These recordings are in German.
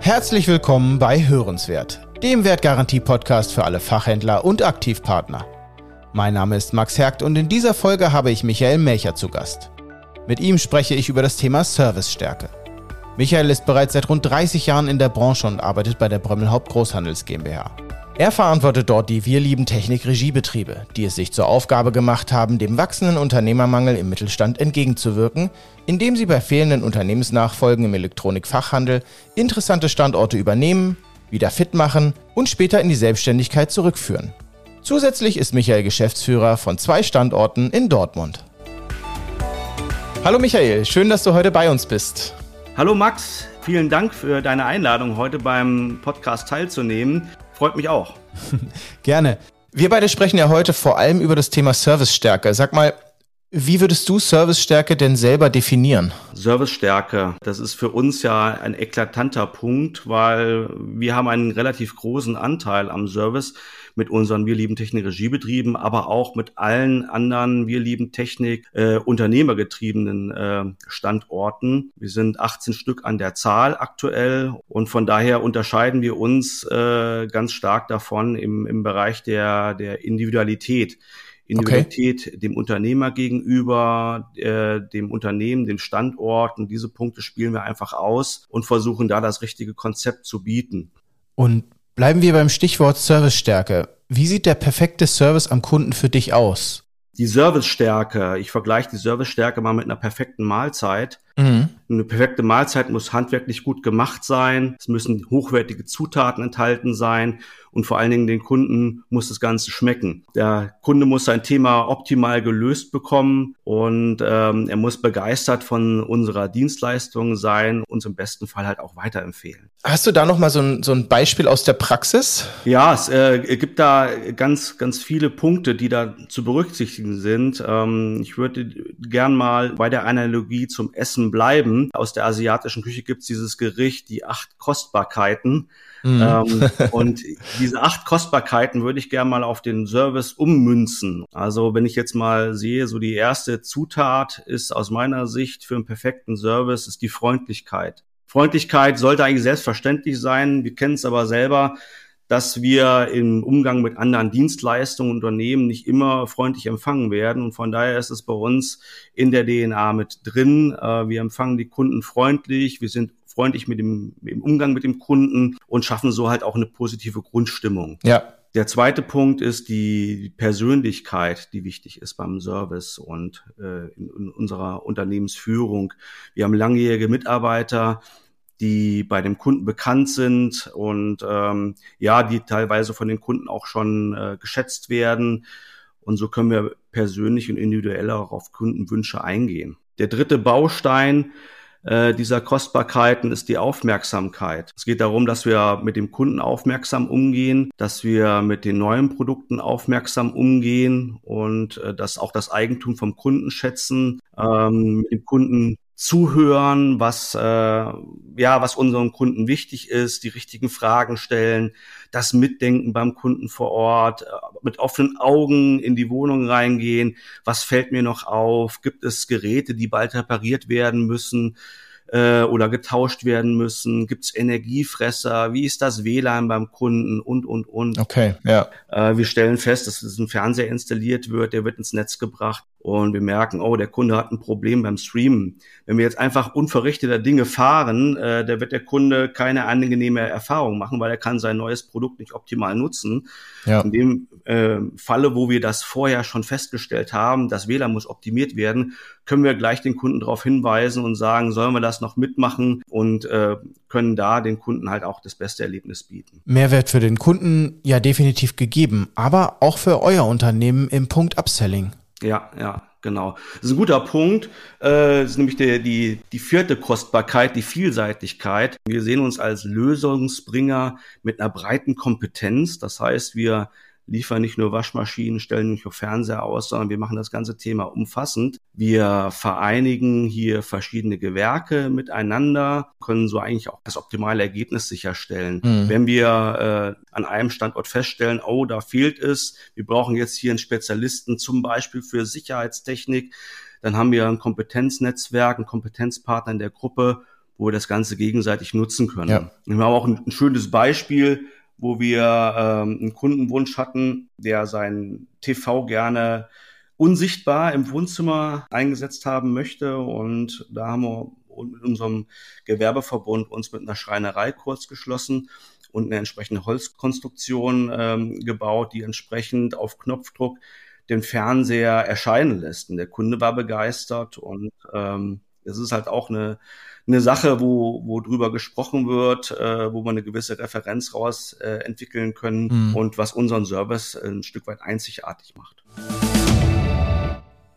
Herzlich willkommen bei Hörenswert, dem Wertgarantie-Podcast für alle Fachhändler und Aktivpartner. Mein Name ist Max Hergt und in dieser Folge habe ich Michael Melcher zu Gast. Mit ihm spreche ich über das Thema Servicestärke. Michael ist bereits seit rund 30 Jahren in der Branche und arbeitet bei der Brömmelhaupt Großhandels GmbH. Er verantwortet dort die Wir lieben Technik Regiebetriebe, die es sich zur Aufgabe gemacht haben, dem wachsenden Unternehmermangel im Mittelstand entgegenzuwirken, indem sie bei fehlenden Unternehmensnachfolgen im Elektronikfachhandel interessante Standorte übernehmen, wieder fit machen und später in die Selbstständigkeit zurückführen. Zusätzlich ist Michael Geschäftsführer von zwei Standorten in Dortmund. Hallo Michael, schön, dass du heute bei uns bist. Hallo Max, vielen Dank für deine Einladung, heute beim Podcast teilzunehmen. Freut mich auch. Gerne. Wir beide sprechen ja heute vor allem über das Thema Servicestärke. Sag mal, wie würdest du Servicestärke denn selber definieren? Servicestärke, das ist für uns ja ein eklatanter Punkt, weil wir haben einen relativ großen Anteil am Service mit unseren Wir lieben Technik Regiebetrieben, aber auch mit allen anderen Wir lieben Technik äh, unternehmergetriebenen äh, Standorten. Wir sind 18 Stück an der Zahl aktuell und von daher unterscheiden wir uns äh, ganz stark davon im, im Bereich der, der Individualität. Individualität okay. dem Unternehmer gegenüber, äh, dem Unternehmen, den Standorten. Diese Punkte spielen wir einfach aus und versuchen da das richtige Konzept zu bieten. Und Bleiben wir beim Stichwort Servicestärke. Wie sieht der perfekte Service am Kunden für dich aus? Die Servicestärke, ich vergleiche die Servicestärke mal mit einer perfekten Mahlzeit. Mhm. Eine perfekte Mahlzeit muss handwerklich gut gemacht sein. Es müssen hochwertige Zutaten enthalten sein und vor allen Dingen den Kunden muss das Ganze schmecken. Der Kunde muss sein Thema optimal gelöst bekommen und ähm, er muss begeistert von unserer Dienstleistung sein, uns im besten Fall halt auch weiterempfehlen. Hast du da noch mal so ein, so ein Beispiel aus der Praxis? Ja, es äh, gibt da ganz, ganz viele Punkte, die da zu berücksichtigen sind. Ähm, ich würde gern mal bei der Analogie zum Essen bleiben. Aus der asiatischen Küche gibt es dieses Gericht, die acht Kostbarkeiten. Mhm. Ähm, und diese acht Kostbarkeiten würde ich gerne mal auf den Service ummünzen. Also wenn ich jetzt mal sehe, so die erste Zutat ist aus meiner Sicht für einen perfekten Service ist die Freundlichkeit. Freundlichkeit sollte eigentlich selbstverständlich sein. Wir kennen es aber selber, dass wir im Umgang mit anderen Dienstleistungen, Unternehmen nicht immer freundlich empfangen werden. Und von daher ist es bei uns in der DNA mit drin. Äh, wir empfangen die Kunden freundlich. Wir sind freundlich mit dem, im Umgang mit dem Kunden und schaffen so halt auch eine positive Grundstimmung. Ja. Der zweite Punkt ist die Persönlichkeit, die wichtig ist beim Service und äh, in, in unserer Unternehmensführung. Wir haben langjährige Mitarbeiter, die bei dem Kunden bekannt sind und ähm, ja, die teilweise von den Kunden auch schon äh, geschätzt werden. Und so können wir persönlich und individuell auch auf Kundenwünsche eingehen. Der dritte Baustein äh, dieser Kostbarkeiten ist die Aufmerksamkeit. Es geht darum, dass wir mit dem Kunden aufmerksam umgehen, dass wir mit den neuen Produkten aufmerksam umgehen und äh, dass auch das Eigentum vom Kunden schätzen, ähm, mit dem Kunden zuhören, was äh, ja, was unseren Kunden wichtig ist, die richtigen Fragen stellen, das Mitdenken beim Kunden vor Ort, mit offenen Augen in die Wohnung reingehen. Was fällt mir noch auf? Gibt es Geräte, die bald repariert werden müssen? äh, oder getauscht werden müssen? Gibt es Energiefresser? Wie ist das WLAN beim Kunden? Und, und, und. Okay, ja. Äh, wir stellen fest, dass ein Fernseher installiert wird, der wird ins Netz gebracht und wir merken, oh, der Kunde hat ein Problem beim Streamen. Wenn wir jetzt einfach unverrichteter Dinge fahren, äh, da wird der Kunde keine angenehme Erfahrung machen, weil er kann sein neues Produkt nicht optimal nutzen. Ja. In dem äh, Falle, wo wir das vorher schon festgestellt haben, das WLAN muss optimiert werden, können wir gleich den Kunden darauf hinweisen und sagen, sollen wir das noch mitmachen und äh, können da den Kunden halt auch das beste Erlebnis bieten. Mehrwert für den Kunden ja definitiv gegeben, aber auch für euer Unternehmen im Punkt Upselling. Ja, ja, genau. Das ist ein guter Punkt. Äh, das ist nämlich die, die, die vierte Kostbarkeit, die Vielseitigkeit. Wir sehen uns als Lösungsbringer mit einer breiten Kompetenz. Das heißt, wir liefern nicht nur Waschmaschinen, stellen nicht nur Fernseher aus, sondern wir machen das ganze Thema umfassend. Wir vereinigen hier verschiedene Gewerke miteinander, können so eigentlich auch das optimale Ergebnis sicherstellen. Mhm. Wenn wir äh, an einem Standort feststellen, oh, da fehlt es, wir brauchen jetzt hier einen Spezialisten zum Beispiel für Sicherheitstechnik, dann haben wir ein Kompetenznetzwerk, einen Kompetenzpartner in der Gruppe, wo wir das Ganze gegenseitig nutzen können. Ja. Wir haben auch ein, ein schönes Beispiel, wo wir ähm, einen Kundenwunsch hatten, der sein TV gerne unsichtbar im Wohnzimmer eingesetzt haben möchte. Und da haben wir mit unserem Gewerbeverbund uns mit einer Schreinerei kurz geschlossen und eine entsprechende Holzkonstruktion ähm, gebaut, die entsprechend auf Knopfdruck den Fernseher erscheinen lässt. Und der Kunde war begeistert und ähm, es ist halt auch eine eine Sache, wo, wo drüber gesprochen wird, äh, wo wir eine gewisse Referenz raus äh, entwickeln können mhm. und was unseren Service ein Stück weit einzigartig macht.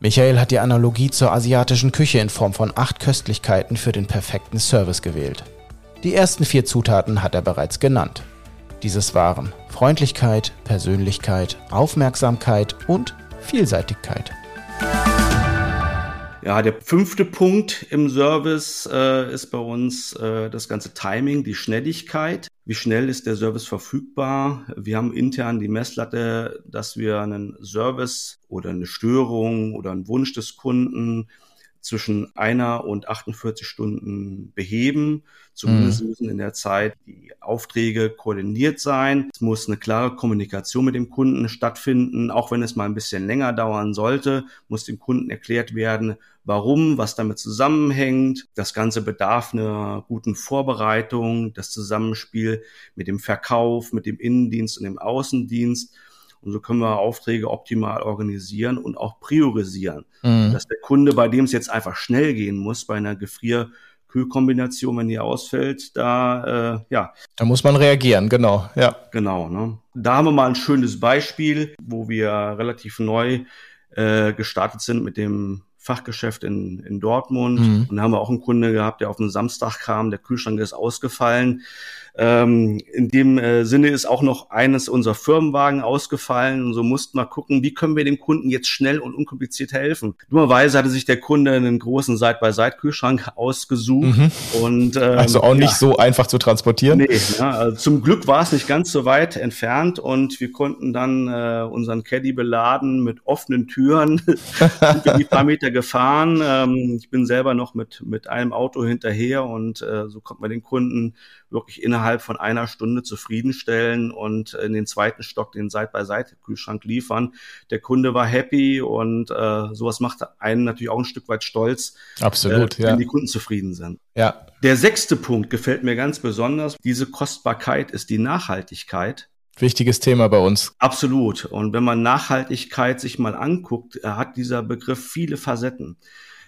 Michael hat die Analogie zur asiatischen Küche in Form von acht Köstlichkeiten für den perfekten Service gewählt. Die ersten vier Zutaten hat er bereits genannt. Dieses waren Freundlichkeit, Persönlichkeit, Aufmerksamkeit und Vielseitigkeit. Ja, der fünfte Punkt im Service äh, ist bei uns äh, das ganze Timing, die Schnelligkeit. Wie schnell ist der Service verfügbar? Wir haben intern die Messlatte, dass wir einen Service oder eine Störung oder einen Wunsch des Kunden zwischen einer und 48 Stunden beheben. Zumindest mhm. müssen in der Zeit die Aufträge koordiniert sein. Es muss eine klare Kommunikation mit dem Kunden stattfinden. Auch wenn es mal ein bisschen länger dauern sollte, muss dem Kunden erklärt werden, warum, was damit zusammenhängt. Das Ganze bedarf einer guten Vorbereitung, das Zusammenspiel mit dem Verkauf, mit dem Innendienst und dem Außendienst. Und so können wir Aufträge optimal organisieren und auch priorisieren. Mhm. Dass der Kunde, bei dem es jetzt einfach schnell gehen muss, bei einer Gefrier- Kühlkombination, wenn die ausfällt, da äh, ja. Da muss man reagieren, genau, ja. Genau, ne? Da haben wir mal ein schönes Beispiel, wo wir relativ neu äh, gestartet sind mit dem Fachgeschäft in, in Dortmund. Mhm. Und da haben wir auch einen Kunde gehabt, der auf einen Samstag kam, der Kühlschrank ist ausgefallen. Ähm, in dem äh, Sinne ist auch noch eines unserer Firmenwagen ausgefallen und so mussten wir gucken, wie können wir dem Kunden jetzt schnell und unkompliziert helfen. Dummerweise hatte sich der Kunde einen großen Side-by-Side-Kühlschrank ausgesucht mhm. und ähm, also auch nicht ja. so einfach zu transportieren. Nee, ja, also zum Glück war es nicht ganz so weit entfernt und wir konnten dann äh, unseren Caddy beladen mit offenen Türen, sind wir die paar Meter gefahren. Ähm, ich bin selber noch mit mit einem Auto hinterher und äh, so konnte man den Kunden wirklich innerhalb von einer Stunde zufriedenstellen und in den zweiten Stock den Side-by-Side-Kühlschrank liefern. Der Kunde war happy und äh, sowas macht einen natürlich auch ein Stück weit stolz, Absolut, äh, wenn ja. die Kunden zufrieden sind. Ja. Der sechste Punkt gefällt mir ganz besonders. Diese Kostbarkeit ist die Nachhaltigkeit. Wichtiges Thema bei uns. Absolut. Und wenn man Nachhaltigkeit sich mal anguckt, hat dieser Begriff viele Facetten.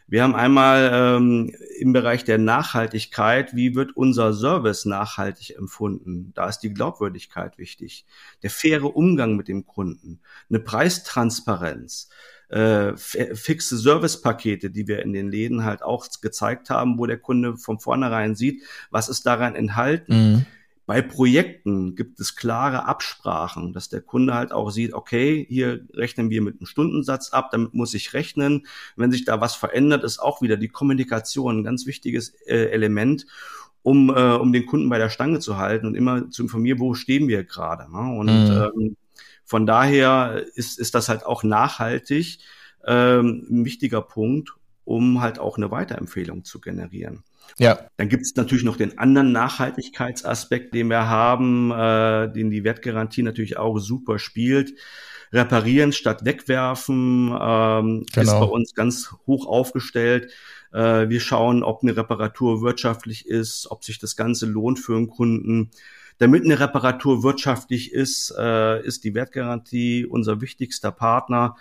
Wir haben einmal ähm, im Bereich der Nachhaltigkeit, wie wird unser Service nachhaltig empfunden? Da ist die Glaubwürdigkeit wichtig. Der faire Umgang mit dem Kunden, eine Preistransparenz, äh, fixe Servicepakete, die wir in den Läden halt auch gezeigt haben, wo der Kunde von vornherein sieht, was ist daran enthalten. Mhm bei Projekten gibt es klare Absprachen, dass der Kunde halt auch sieht, okay, hier rechnen wir mit einem Stundensatz ab, damit muss ich rechnen. Wenn sich da was verändert, ist auch wieder die Kommunikation ein ganz wichtiges äh, Element, um, äh, um den Kunden bei der Stange zu halten und immer zu informieren, wo stehen wir gerade. Ne? Und mhm. ähm, von daher ist, ist das halt auch nachhaltig ähm, ein wichtiger Punkt, um halt auch eine Weiterempfehlung zu generieren. Ja. Dann gibt es natürlich noch den anderen Nachhaltigkeitsaspekt, den wir haben, äh, den die Wertgarantie natürlich auch super spielt. Reparieren statt wegwerfen ähm, genau. ist bei uns ganz hoch aufgestellt. Äh, wir schauen, ob eine Reparatur wirtschaftlich ist, ob sich das Ganze lohnt für einen Kunden. Damit eine Reparatur wirtschaftlich ist, äh, ist die Wertgarantie unser wichtigster Partner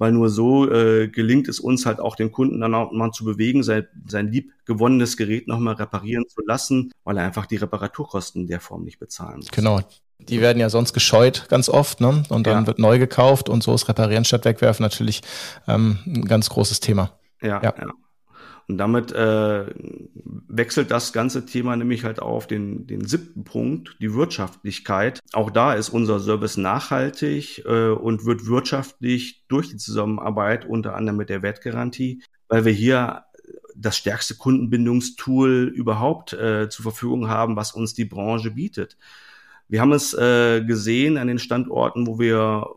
weil nur so äh, gelingt es uns halt auch den Kunden dann auch mal zu bewegen, sein, sein lieb gewonnenes Gerät nochmal reparieren zu lassen, weil er einfach die Reparaturkosten in der Form nicht bezahlen muss. Genau. Die werden ja sonst gescheut ganz oft, ne? Und dann ja. wird neu gekauft und so ist Reparieren statt Wegwerfen natürlich ähm, ein ganz großes Thema. Ja, ja. ja. Und damit äh, wechselt das ganze Thema nämlich halt auf den, den siebten Punkt, die Wirtschaftlichkeit. Auch da ist unser Service nachhaltig äh, und wird wirtschaftlich durch die Zusammenarbeit unter anderem mit der Wertgarantie, weil wir hier das stärkste Kundenbindungstool überhaupt äh, zur Verfügung haben, was uns die Branche bietet. Wir haben es äh, gesehen an den Standorten, wo wir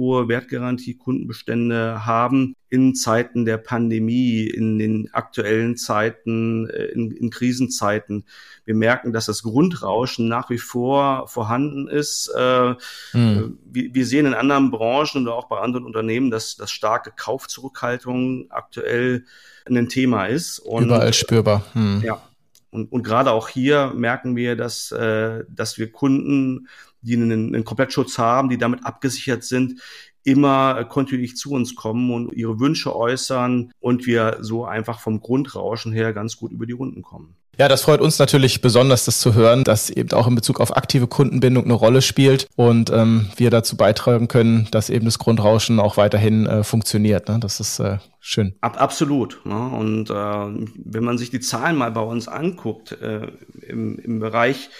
hohe Wertgarantie-Kundenbestände haben in Zeiten der Pandemie, in den aktuellen Zeiten, äh, in, in, Krisenzeiten. Wir merken, dass das Grundrauschen nach wie vor vorhanden ist. Äh, mhm. wir, wir, sehen in anderen Branchen oder auch bei anderen Unternehmen, dass, dass starke Kaufzurückhaltung aktuell ein Thema ist. Und, Überall spürbar. Mhm. Ja. Und, und gerade auch hier merken wir, dass, äh, dass wir Kunden die einen, einen Komplettschutz haben, die damit abgesichert sind, immer kontinuierlich zu uns kommen und ihre Wünsche äußern und wir so einfach vom Grundrauschen her ganz gut über die Runden kommen. Ja, das freut uns natürlich besonders, das zu hören, dass eben auch in Bezug auf aktive Kundenbindung eine Rolle spielt und ähm, wir dazu beitragen können, dass eben das Grundrauschen auch weiterhin äh, funktioniert. Ne? Das ist äh, schön. Ab, absolut. Ne? Und äh, wenn man sich die Zahlen mal bei uns anguckt, äh, im, im Bereich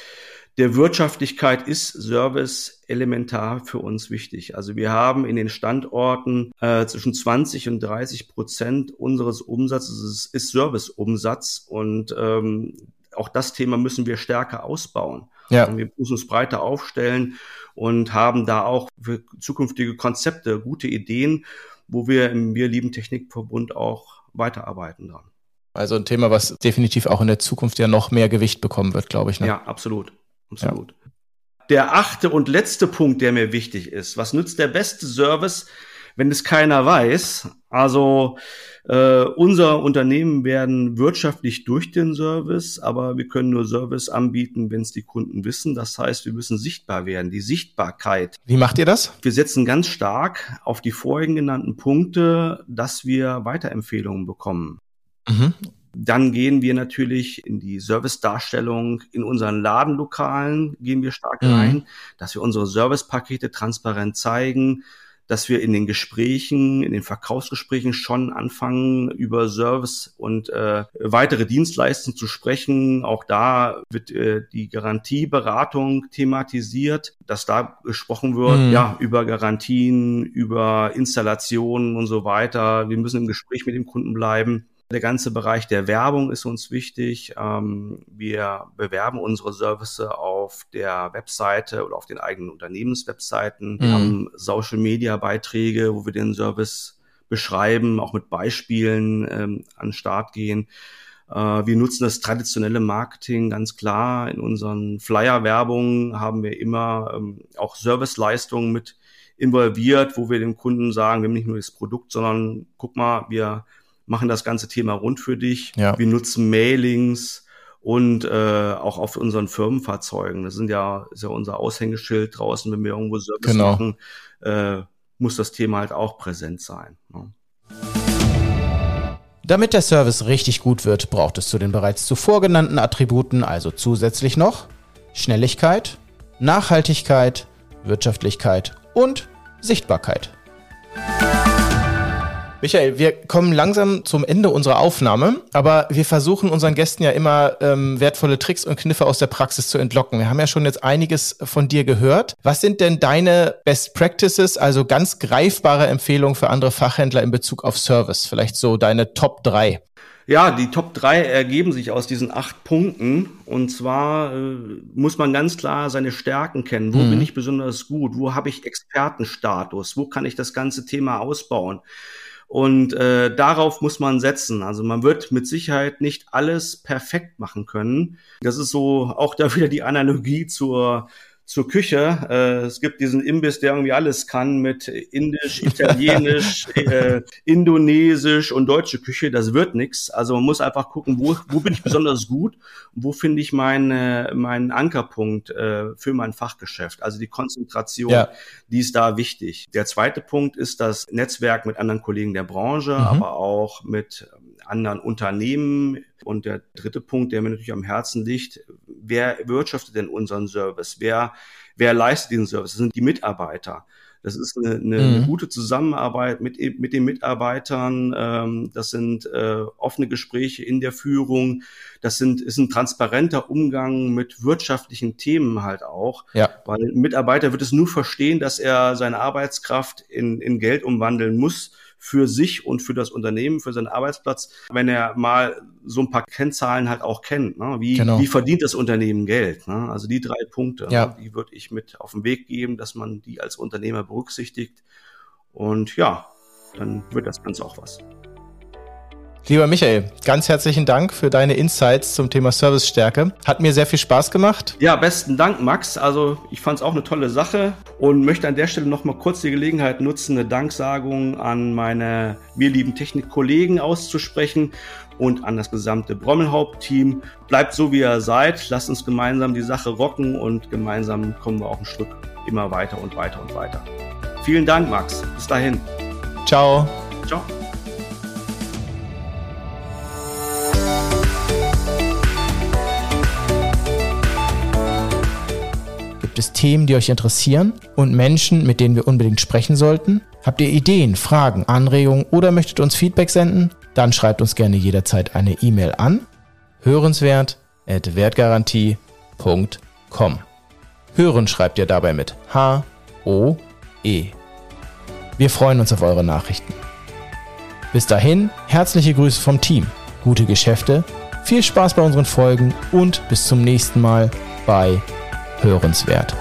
der Wirtschaftlichkeit ist Service elementar für uns wichtig. Also wir haben in den Standorten äh, zwischen 20 und 30 Prozent unseres Umsatzes ist, ist Serviceumsatz und ähm, auch das Thema müssen wir stärker ausbauen. Ja. Und wir müssen uns breiter aufstellen und haben da auch für zukünftige Konzepte gute Ideen, wo wir im Wir lieben Technikverbund auch weiterarbeiten dran. Also ein Thema, was definitiv auch in der Zukunft ja noch mehr Gewicht bekommen wird, glaube ich. Ne? Ja, absolut. Absolut. Ja. Der achte und letzte Punkt, der mir wichtig ist. Was nützt der beste Service, wenn es keiner weiß? Also äh, unser Unternehmen werden wirtschaftlich durch den Service, aber wir können nur Service anbieten, wenn es die Kunden wissen. Das heißt, wir müssen sichtbar werden. Die Sichtbarkeit. Wie macht ihr das? Wir setzen ganz stark auf die vorhin genannten Punkte, dass wir Weiterempfehlungen bekommen. Mhm. Dann gehen wir natürlich in die Servicedarstellung in unseren Ladenlokalen, gehen wir stark mhm. rein, dass wir unsere Servicepakete transparent zeigen, dass wir in den Gesprächen, in den Verkaufsgesprächen schon anfangen, über Service und äh, weitere Dienstleistungen zu sprechen. Auch da wird äh, die Garantieberatung thematisiert, dass da gesprochen wird, mhm. ja, über Garantien, über Installationen und so weiter. Wir müssen im Gespräch mit dem Kunden bleiben. Der ganze Bereich der Werbung ist uns wichtig. Ähm, wir bewerben unsere Services auf der Webseite oder auf den eigenen Unternehmenswebseiten. Wir mhm. haben Social Media Beiträge, wo wir den Service beschreiben, auch mit Beispielen ähm, an den Start gehen. Äh, wir nutzen das traditionelle Marketing ganz klar. In unseren Flyer-Werbungen haben wir immer ähm, auch Serviceleistungen mit involviert, wo wir dem Kunden sagen, wir haben nicht nur das Produkt, sondern guck mal, wir machen das ganze Thema rund für dich. Ja. Wir nutzen Mailings und äh, auch auf unseren Firmenfahrzeugen. Das sind ja, ist ja unser Aushängeschild draußen, wenn wir irgendwo Service genau. machen, äh, muss das Thema halt auch präsent sein. Ne? Damit der Service richtig gut wird, braucht es zu den bereits zuvor genannten Attributen also zusätzlich noch Schnelligkeit, Nachhaltigkeit, Wirtschaftlichkeit und Sichtbarkeit. Michael, wir kommen langsam zum Ende unserer Aufnahme, aber wir versuchen unseren Gästen ja immer ähm, wertvolle Tricks und Kniffe aus der Praxis zu entlocken. Wir haben ja schon jetzt einiges von dir gehört. Was sind denn deine Best Practices, also ganz greifbare Empfehlungen für andere Fachhändler in Bezug auf Service? Vielleicht so deine Top 3. Ja, die Top 3 ergeben sich aus diesen acht Punkten. Und zwar äh, muss man ganz klar seine Stärken kennen. Wo mhm. bin ich besonders gut? Wo habe ich Expertenstatus? Wo kann ich das ganze Thema ausbauen? Und äh, darauf muss man setzen. Also man wird mit Sicherheit nicht alles perfekt machen können. Das ist so auch da wieder die Analogie zur zur Küche. Äh, es gibt diesen Imbiss, der irgendwie alles kann mit Indisch, Italienisch, äh, Indonesisch und deutsche Küche. Das wird nix. Also man muss einfach gucken, wo, wo bin ich besonders gut und wo finde ich meinen meinen Ankerpunkt äh, für mein Fachgeschäft. Also die Konzentration, ja. die ist da wichtig. Der zweite Punkt ist das Netzwerk mit anderen Kollegen der Branche, mhm. aber auch mit anderen Unternehmen. Und der dritte Punkt, der mir natürlich am Herzen liegt, wer wirtschaftet denn unseren Service? Wer, wer leistet diesen Service? Das sind die Mitarbeiter. Das ist eine, eine, mhm. eine gute Zusammenarbeit mit, mit den Mitarbeitern. Ähm, das sind äh, offene Gespräche in der Führung. Das sind, ist ein transparenter Umgang mit wirtschaftlichen Themen halt auch. Ja. Weil ein Mitarbeiter wird es nur verstehen, dass er seine Arbeitskraft in, in Geld umwandeln muss für sich und für das Unternehmen, für seinen Arbeitsplatz, wenn er mal so ein paar Kennzahlen halt auch kennt. Ne? Wie, genau. wie verdient das Unternehmen Geld? Ne? Also die drei Punkte, ja. ne? die würde ich mit auf den Weg geben, dass man die als Unternehmer berücksichtigt. Und ja, dann wird das Ganze auch was. Lieber Michael, ganz herzlichen Dank für deine Insights zum Thema Servicestärke. Hat mir sehr viel Spaß gemacht. Ja, besten Dank, Max. Also ich fand es auch eine tolle Sache und möchte an der Stelle noch mal kurz die Gelegenheit nutzen, eine Danksagung an meine mir lieben Technikkollegen auszusprechen und an das gesamte Brommelhaupt-Team. Bleibt so, wie ihr seid. Lasst uns gemeinsam die Sache rocken und gemeinsam kommen wir auch ein Stück immer weiter und weiter und weiter. Vielen Dank, Max. Bis dahin. Ciao. Es Themen, die euch interessieren und Menschen, mit denen wir unbedingt sprechen sollten? Habt ihr Ideen, Fragen, Anregungen oder möchtet uns Feedback senden? Dann schreibt uns gerne jederzeit eine E-Mail an hörenswert@wertgarantie.com. Hören schreibt ihr dabei mit H O E. Wir freuen uns auf eure Nachrichten. Bis dahin, herzliche Grüße vom Team, gute Geschäfte, viel Spaß bei unseren Folgen und bis zum nächsten Mal bei hörenswert.